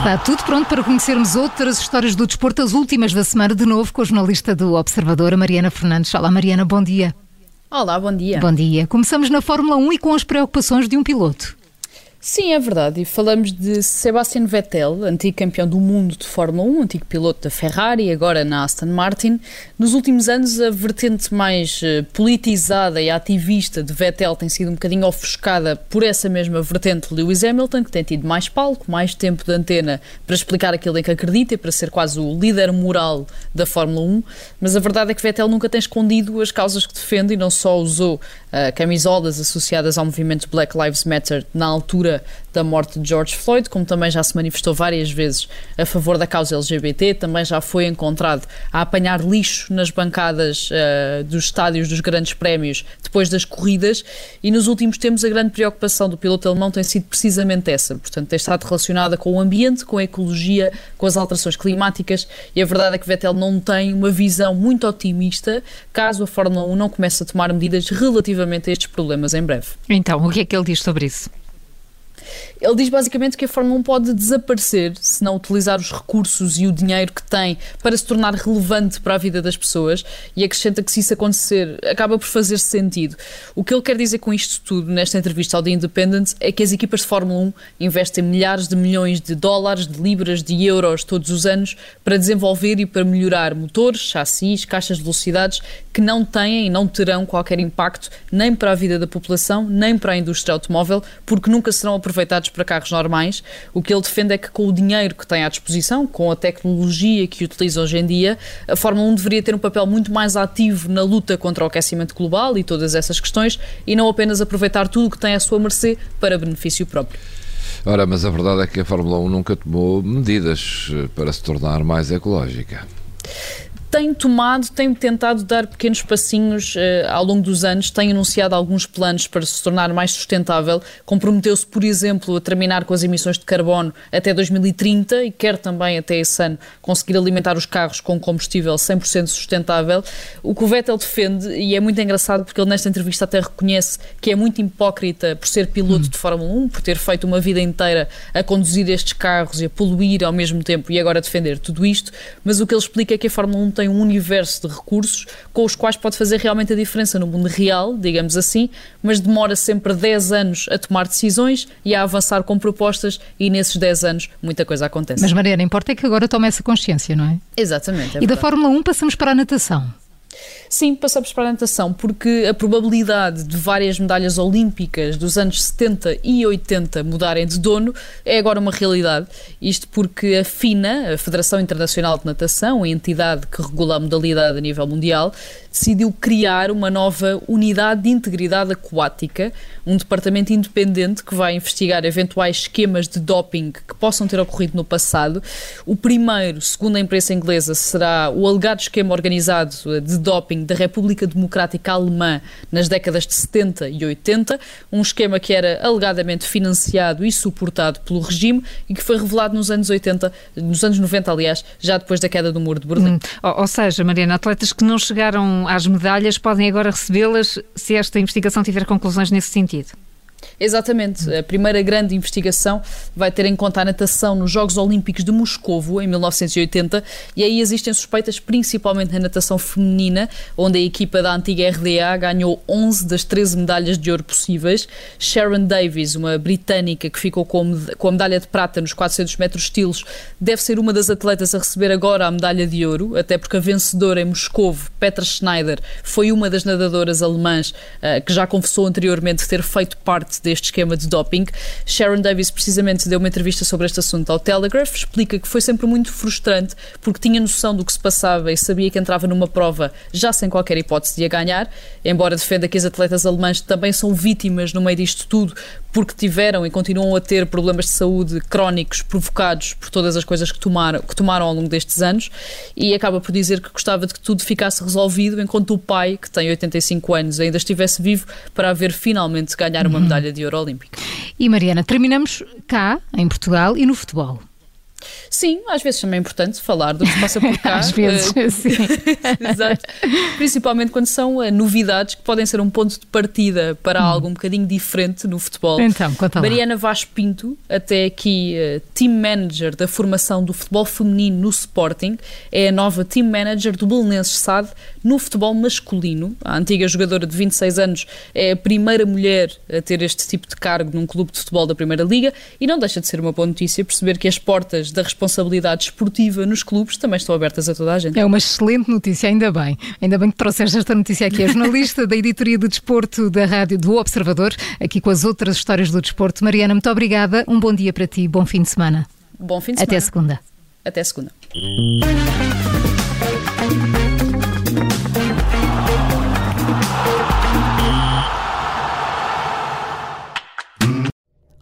Está tudo pronto para conhecermos outras histórias do desporto, as últimas da semana, de novo com a jornalista do Observador, Mariana Fernandes. Olá, Mariana, bom dia. Olá, bom dia. Bom dia. Começamos na Fórmula 1 e com as preocupações de um piloto. Sim, é verdade. E falamos de Sebastian Vettel, antigo campeão do mundo de Fórmula 1, antigo piloto da Ferrari agora na Aston Martin. Nos últimos anos, a vertente mais eh, politizada e ativista de Vettel tem sido um bocadinho ofuscada por essa mesma vertente de Lewis Hamilton, que tem tido mais palco, mais tempo de antena para explicar aquilo em que acredita e para ser quase o líder moral da Fórmula 1. Mas a verdade é que Vettel nunca tem escondido as causas que defende e não só usou uh, camisolas associadas ao movimento Black Lives Matter na altura altura da morte de George Floyd, como também já se manifestou várias vezes a favor da causa LGBT, também já foi encontrado a apanhar lixo nas bancadas uh, dos estádios dos grandes prémios depois das corridas e nos últimos tempos a grande preocupação do piloto alemão tem sido precisamente essa, portanto tem estado relacionada com o ambiente, com a ecologia, com as alterações climáticas e a verdade é que Vettel não tem uma visão muito otimista caso a Fórmula 1 não comece a tomar medidas relativamente a estes problemas em breve. Então, o que é que ele diz sobre isso? Ele diz basicamente que a Fórmula 1 pode desaparecer se não utilizar os recursos e o dinheiro que tem para se tornar relevante para a vida das pessoas e acrescenta que se isso acontecer acaba por fazer sentido. O que ele quer dizer com isto tudo nesta entrevista ao The Independent é que as equipas de Fórmula 1 investem milhares de milhões de dólares, de libras, de euros todos os anos para desenvolver e para melhorar motores, chassis, caixas de velocidades que não têm e não terão qualquer impacto nem para a vida da população, nem para a indústria automóvel, porque nunca serão aproveitados para carros normais. O que ele defende é que com o dinheiro que tem à disposição, com a tecnologia que utiliza hoje em dia, a Fórmula 1 deveria ter um papel muito mais ativo na luta contra o aquecimento global e todas essas questões e não apenas aproveitar tudo o que tem à sua mercê para benefício próprio. Ora, mas a verdade é que a Fórmula 1 nunca tomou medidas eh, para se tornar mais ecológica tem tomado, tem tentado dar pequenos passinhos uh, ao longo dos anos, tem anunciado alguns planos para se tornar mais sustentável. Comprometeu-se, por exemplo, a terminar com as emissões de carbono até 2030 e quer também até esse ano conseguir alimentar os carros com combustível 100% sustentável. O que o Vettel defende, e é muito engraçado porque ele nesta entrevista até reconhece que é muito hipócrita por ser piloto hum. de Fórmula 1, por ter feito uma vida inteira a conduzir estes carros e a poluir ao mesmo tempo e agora defender tudo isto, mas o que ele explica é que a Fórmula 1 tem um universo de recursos com os quais pode fazer realmente a diferença no mundo real, digamos assim, mas demora sempre 10 anos a tomar decisões e a avançar com propostas e nesses 10 anos muita coisa acontece. Mas Mariana, importa é que agora tome essa consciência, não é? Exatamente. É e da Fórmula 1 passamos para a natação. Sim, passamos para a natação, porque a probabilidade de várias medalhas olímpicas dos anos 70 e 80 mudarem de dono é agora uma realidade. Isto porque a FINA, a Federação Internacional de Natação, a entidade que regula a modalidade a nível mundial, decidiu criar uma nova unidade de integridade aquática, um departamento independente que vai investigar eventuais esquemas de doping que possam ter ocorrido no passado. O primeiro, segundo a imprensa inglesa, será o alegado esquema organizado de doping da República Democrática Alemã nas décadas de 70 e 80, um esquema que era alegadamente financiado e suportado pelo regime e que foi revelado nos anos 80, nos anos 90, aliás, já depois da queda do muro de Berlim. Hum, ou, ou seja, Mariana, atletas que não chegaram às medalhas podem agora recebê-las se esta investigação tiver conclusões nesse sentido. Exatamente. A primeira grande investigação vai ter em conta a natação nos Jogos Olímpicos de Moscovo, em 1980, e aí existem suspeitas principalmente na natação feminina, onde a equipa da antiga RDA ganhou 11 das 13 medalhas de ouro possíveis. Sharon Davies, uma britânica que ficou com a medalha de prata nos 400 metros estilos, deve ser uma das atletas a receber agora a medalha de ouro, até porque a vencedora em Moscovo, Petra Schneider, foi uma das nadadoras alemãs uh, que já confessou anteriormente ter feito parte deste esquema de doping. Sharon Davis precisamente deu uma entrevista sobre este assunto ao Telegraph, explica que foi sempre muito frustrante porque tinha noção do que se passava e sabia que entrava numa prova já sem qualquer hipótese de a ganhar, embora defenda que as atletas alemãs também são vítimas no meio disto tudo porque tiveram e continuam a ter problemas de saúde crónicos provocados por todas as coisas que tomaram, que tomaram ao longo destes anos e acaba por dizer que gostava de que tudo ficasse resolvido enquanto o pai, que tem 85 anos, ainda estivesse vivo para haver finalmente ganhar uma uhum. Medalha de ouro olímpica. E Mariana, terminamos cá, em Portugal e no futebol. Sim, às vezes também é importante falar do que se passa por cá. às vezes, uh, sim. Exato. Principalmente quando são uh, novidades que podem ser um ponto de partida para hum. algo um bocadinho diferente no futebol. Então, conta Mariana Vaz Pinto, até aqui uh, team manager da formação do futebol feminino no Sporting, é a nova team manager do Belenenses SAD no futebol masculino. A antiga jogadora de 26 anos é a primeira mulher a ter este tipo de cargo num clube de futebol da Primeira Liga e não deixa de ser uma boa notícia perceber que as portas da responsabilidade esportiva nos clubes também estão abertas a toda a gente. É uma excelente notícia, ainda bem. Ainda bem que trouxeste esta notícia aqui. É jornalista da editoria de desporto da rádio do Observador, aqui com as outras histórias do desporto. Mariana, muito obrigada. Um bom dia para ti, bom fim de semana. Bom fim de semana. Até segunda. Até segunda.